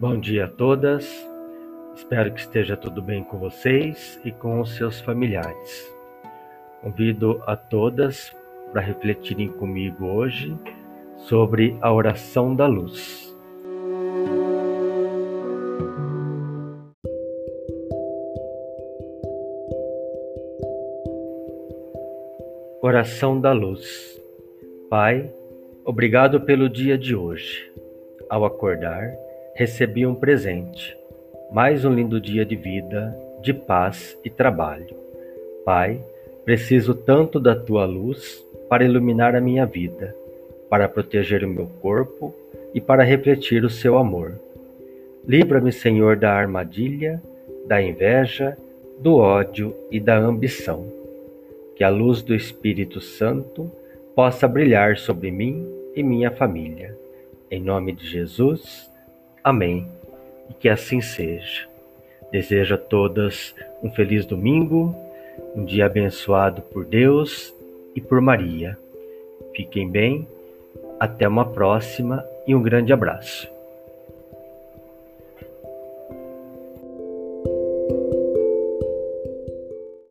Bom dia a todas. Espero que esteja tudo bem com vocês e com os seus familiares. Convido a todas para refletirem comigo hoje sobre a oração da luz. Oração da luz. Pai, obrigado pelo dia de hoje. Ao acordar, recebi um presente, mais um lindo dia de vida, de paz e trabalho. Pai, preciso tanto da tua luz para iluminar a minha vida, para proteger o meu corpo e para refletir o seu amor. Livra-me, Senhor, da armadilha, da inveja, do ódio e da ambição que a luz do Espírito Santo possa brilhar sobre mim e minha família. Em nome de Jesus, amém. E que assim seja. Desejo a todas um feliz domingo, um dia abençoado por Deus e por Maria. Fiquem bem, até uma próxima e um grande abraço.